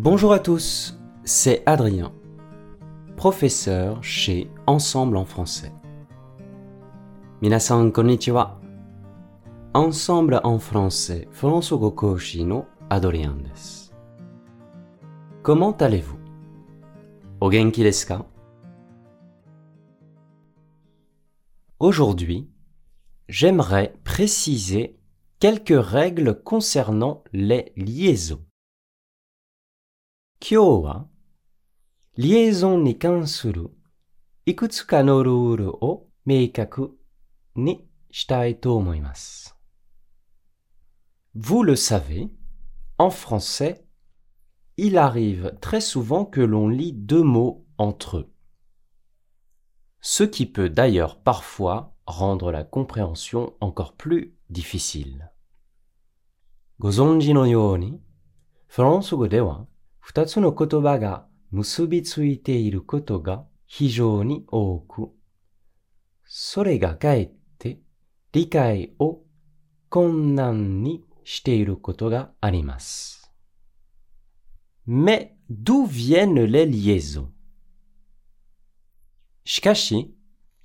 Bonjour à tous, c'est Adrien, professeur chez Ensemble en français. Minasan konnichiwa. Ensemble en français, François Koshi no Adrien desu. Comment allez-vous? O genki desu Aujourd'hui, j'aimerais préciser quelques règles concernant les liaisons. Kyo wa liaison ni kansuru ikutsuka no rule o meikaku ni shitai to omoimasu. Vous le savez, en français, il arrive très souvent que l'on lit deux mots entre eux. Ce qui peut d'ailleurs parfois rendre la compréhension encore plus difficile. ご存知のように、フランス語では 二つの言葉が結びついていることが非常に多く、それがかえって理解を困難にしていることがあります。Mais d'où viennent les liaisons? しかし、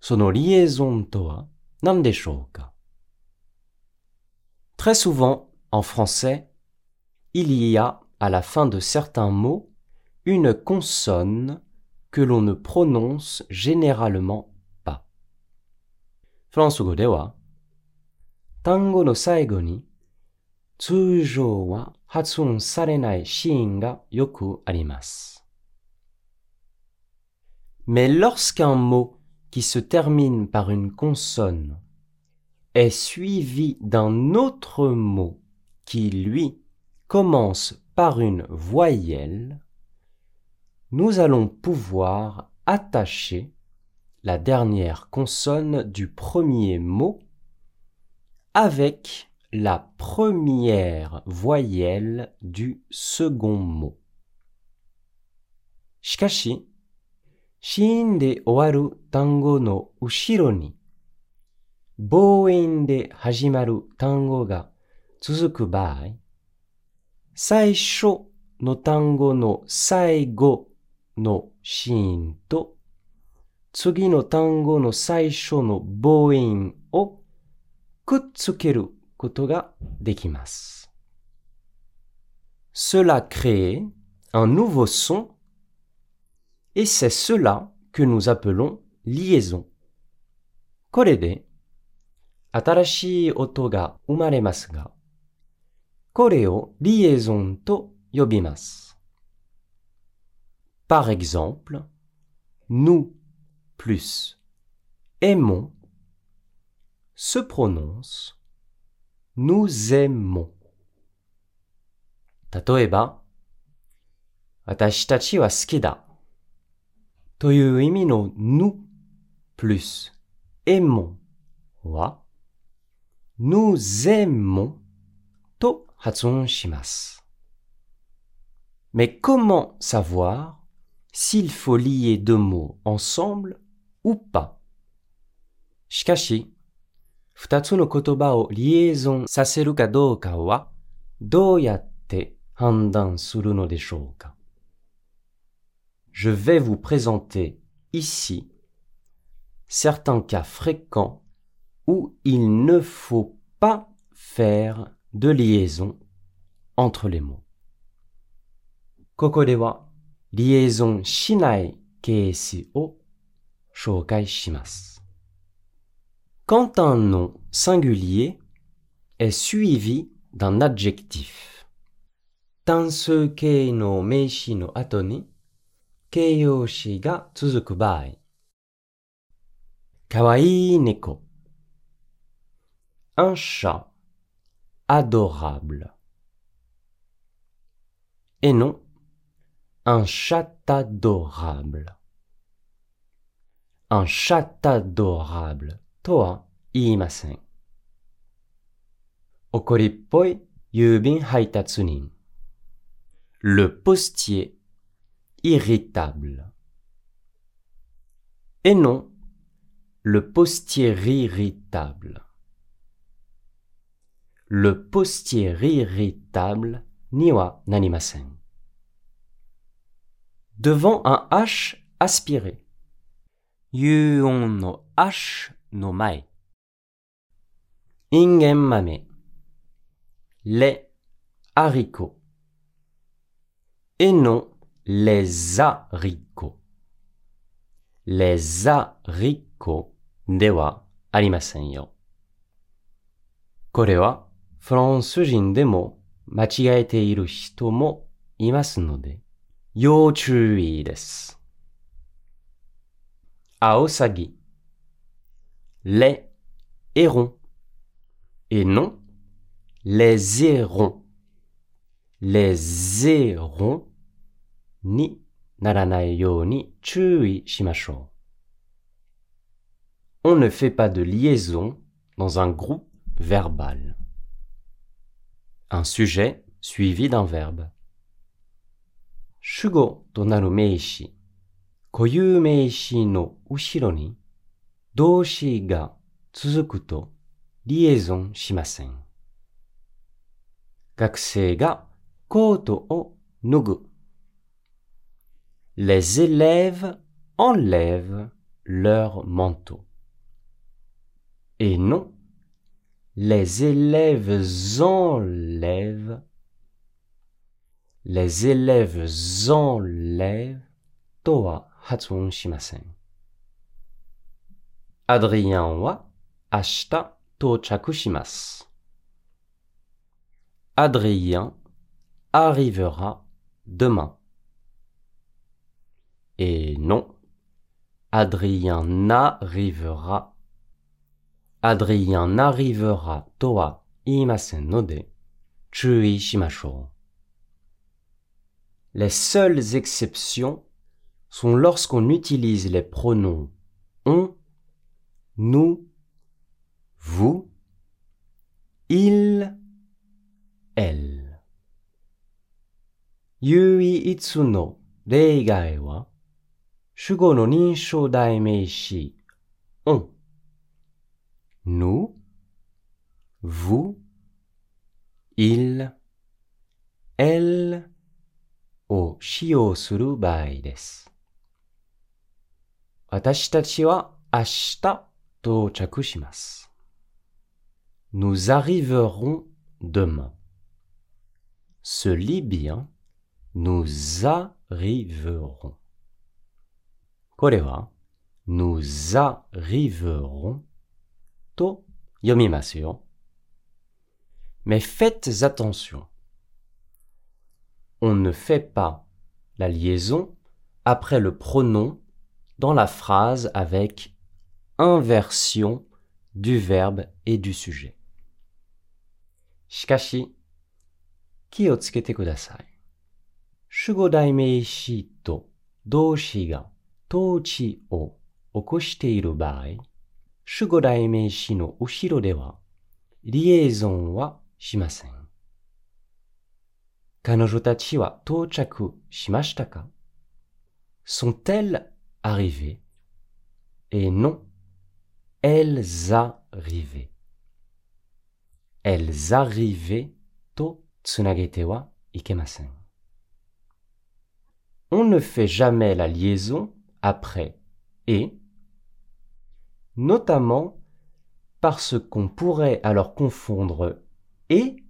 そのリエゾンとは何でしょうか？Très souvent, en français, il y a, à la fin de certains mots, une consonne que l'on ne prononce généralement pas. フランス語では、単語の最後に通常は発音されないシーンがよくあります。Mais lorsqu'un mot qui se termine par une consonne est suivi d'un autre mot qui, lui, commence par une voyelle, nous allons pouvoir attacher la dernière consonne du premier mot avec la première voyelle du second mot. 最初の単語の最後の子音と、次の単語の最初の母音をくっつけることができます。Cela crée un nouveau son et c'est cela que nous appelons liaison. これで新しい音が生まれますが、これをリエゾンと呼びます。Par exemple, nous plus aimons se prononce nous aimons. 例えば、私たちは好きだという意味の nous plus aimons は nous aimons と Hatsun Shimas. Mais comment savoir s'il faut lier deux mots ensemble ou pas? Shikashi, Je vais vous présenter ici certains cas fréquents où il ne faut pas faire de liaison entre les mots. Kokodewa liaison shinai keisi o shokai shimasu. Quand un nom singulier est suivi d'un adjectif, tansukei no meishi no ato ni keiyoshi ga tsuzuku baai. Kawaii neko. Un chat adorable. Et non, un chat adorable. Un chat adorable. Toa iimasen. Okorippoi yubin haitatsunin. Le postier irritable. Et non, le postier irritable le postier irritable niwa nanimasen. Devant un H aspiré. Yuon no H no mai. Ingen mame. Les haricots. Et non les haricots. Les haricots dewa arimasen yo. フランス人でも間違えている人もいますので、要注意です。アオサギ、les hérons, et non les hérons. Les hérons にならないように注意しましょう。On ne fait pas de liaison dans un groupe verbal. un sujet suivi d'un verbe. Shugo donaru meishi, koyu meishi no ushiro ni, doshi ga tsuzuku to liaison shimasen. Gakusei ga koto o nugu. Les élèves enlèvent leur manteau. Et non les élèves enlèvent, les élèves enlèvent, toa hatsun shimasen. Adrien wa ashita tochaku shimasu. Adrien arrivera demain. Et non, Adrien n'arrivera Adrien n'arrivera toa imasen node, chui shimashou. Les seules exceptions sont lorsqu'on utilise les pronoms on, nous, vous, il, elle. Yui itsu no reigai wa shugo no daimeishi on nous, vous, il, elle au shio Nous arriverons demain. Ce libyen, nous arriverons. Korewa, arriverons と読みますよ。Mais faites attention. On ne fait pas la liaison après le pronom dans la phrase avec inversion du verbe et du sujet. しかし、気をつけてください。主語代名詞と動詞が統治を起こしている場合、 主語代名詞の後ろでは、リエゾンはしません。彼女たちは到着しましたか Sont-elles arrivées Et non, elles arrivaient. Elles arrivaient とつなげてはいけません。On ne fait jamais la liaison après et, notamment parce qu'on pourrait alors confondre et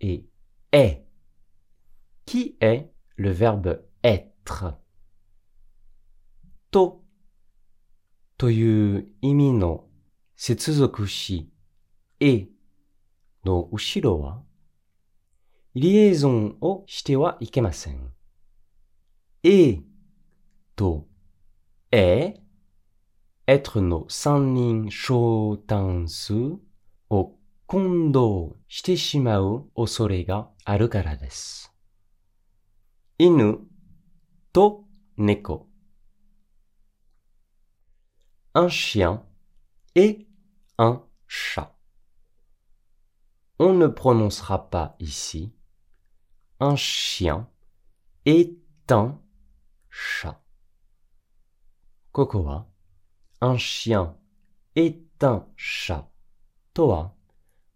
et est, qui est le verbe être. To という意味の接続詞えの後ろは、リエゾンをしてはいけません。えとえ、 être no sannin shōtansu au kondo shite shimau osore ga aru kara desu. Inu to neko. Un chien et un chat. On ne prononcera pas ici un chien et un chat un chien est un chat. Toa,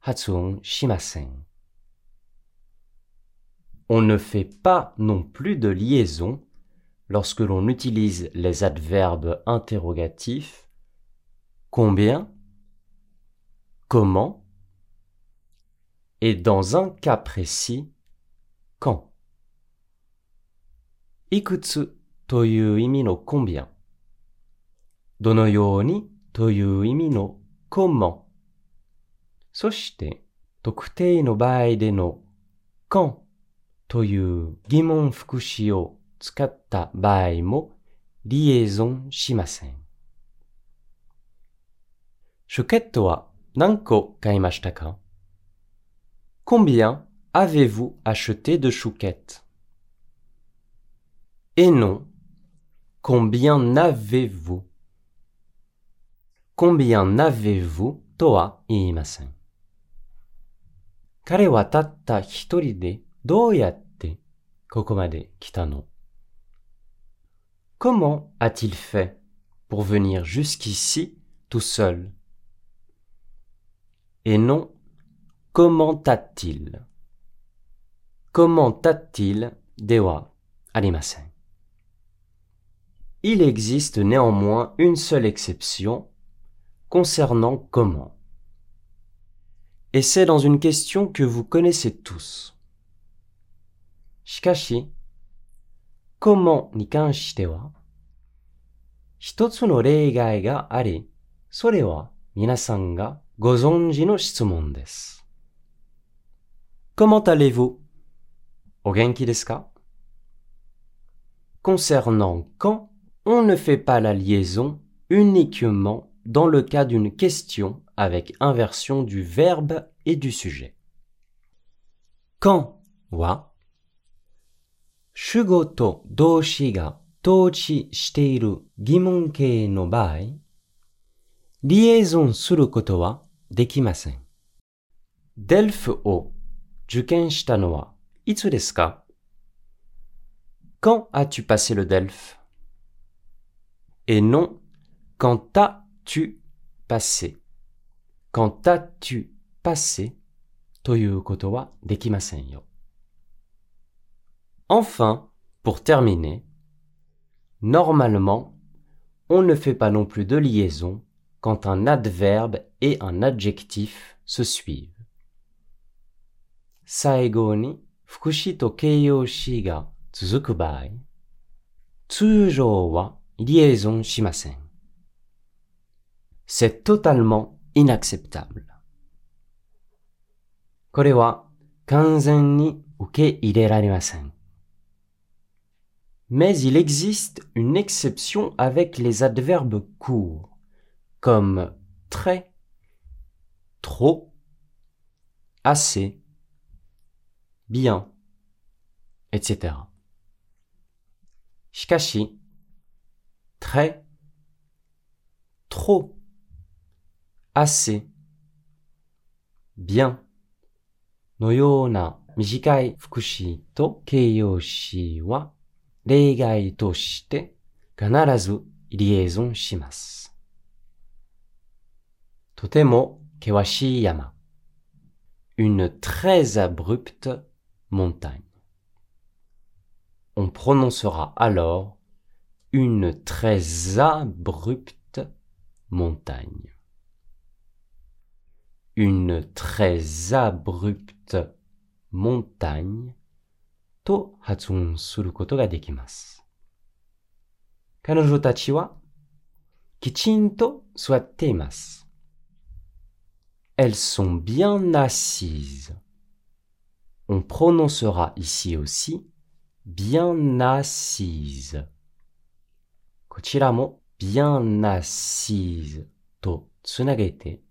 hatsuon shimasen. On ne fait pas non plus de liaison lorsque l'on utilise les adverbes interrogatifs combien, comment, et dans un cas précis, quand? Ikutsu toyu imi no combien? Dono yoni toyu imi no comment. Soshite, tokutei no baai de no quand という疑問副詞を使った場合もリエゾンしません。シュケットは何個買いましたか Combien avez-vous acheté de chouquettes Et non, combien n'avez-vous Combien n'avez-vous toa iimasen? Kare wa tatta hitori de dou. Comment a-t-il fait pour venir jusqu'ici tout seul? Et non, comment a-t-il Comment a-t-il dewa arimasen? Il existe néanmoins une seule exception concernant comment? Et c'est dans une question que vous connaissez tous. Shikashi, comment ni kanshite wa hitotsu no reigai ga ari, sore wa minasan ga gozonji no shitsumon desu. Comment allez-vous? O genki desu ka? Concernant quand, on ne fait pas la liaison uniquement dans le cas d'une question avec inversion du verbe et du sujet. Quand wa shugoto doushi ga tochi shite iru no baai liaison suru koto wa dekimasen. Delphes o juken no wa itsu? Quand as-tu passé le DELF Et non, quand t'as tu passé? Quand as-tu passé? Enfin, pour terminer, normalement, on ne fait pas non plus de liaison quand un adverbe et un adjectif se suivent. Saigo ni fukushi keiyoshi ga tsuzuku bai, tsujou wa liaison shimasen. C'est totalement inacceptable. これは完全に受け入れられません。Mais il existe une exception avec les adverbes courts, comme très, trop, assez, bien, etc. Shikashi, très, trop, assez, bien, no yona mijikai fukushi to keiyoshi wa kanarazu liaison shimasu. Totemo kewashi yama. Une très abrupte montagne. On prononcera alors une très abrupte montagne une très abrupte montagne Tout a son sur le to hatsun suru koto ga dekimasu. Kanojo tachi wa kichinto suatte imasu. Elles sont bien assises. On prononcera ici aussi bien assise. Kochira mo bien assise to tsunagete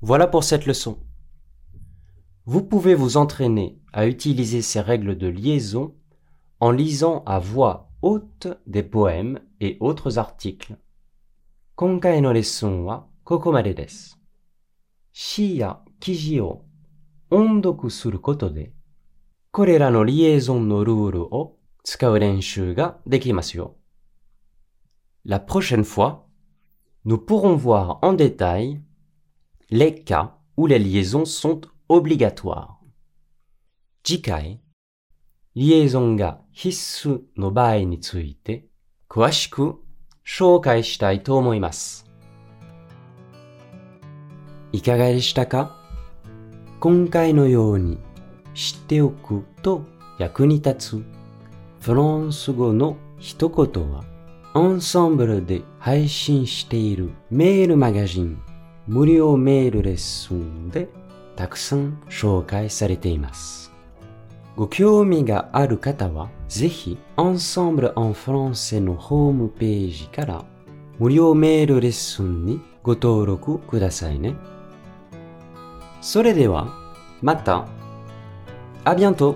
voilà pour cette leçon. Vous pouvez vous entraîner à utiliser ces règles de liaison en lisant à voix haute des poèmes et autres articles. La prochaine fois, 次回、リエゾンが必須の場合について詳しく紹介したいと思います。いかがでしたか今回のように知っておくと役に立つフランス語の一言はアンサンブルで配信しているメールマガジン無料メールレッスンでたくさん紹介されています。ご興味がある方はぜひ Ensemble en français のホームページから無料メールレッスンにご登録くださいね。それではまた。À bientôt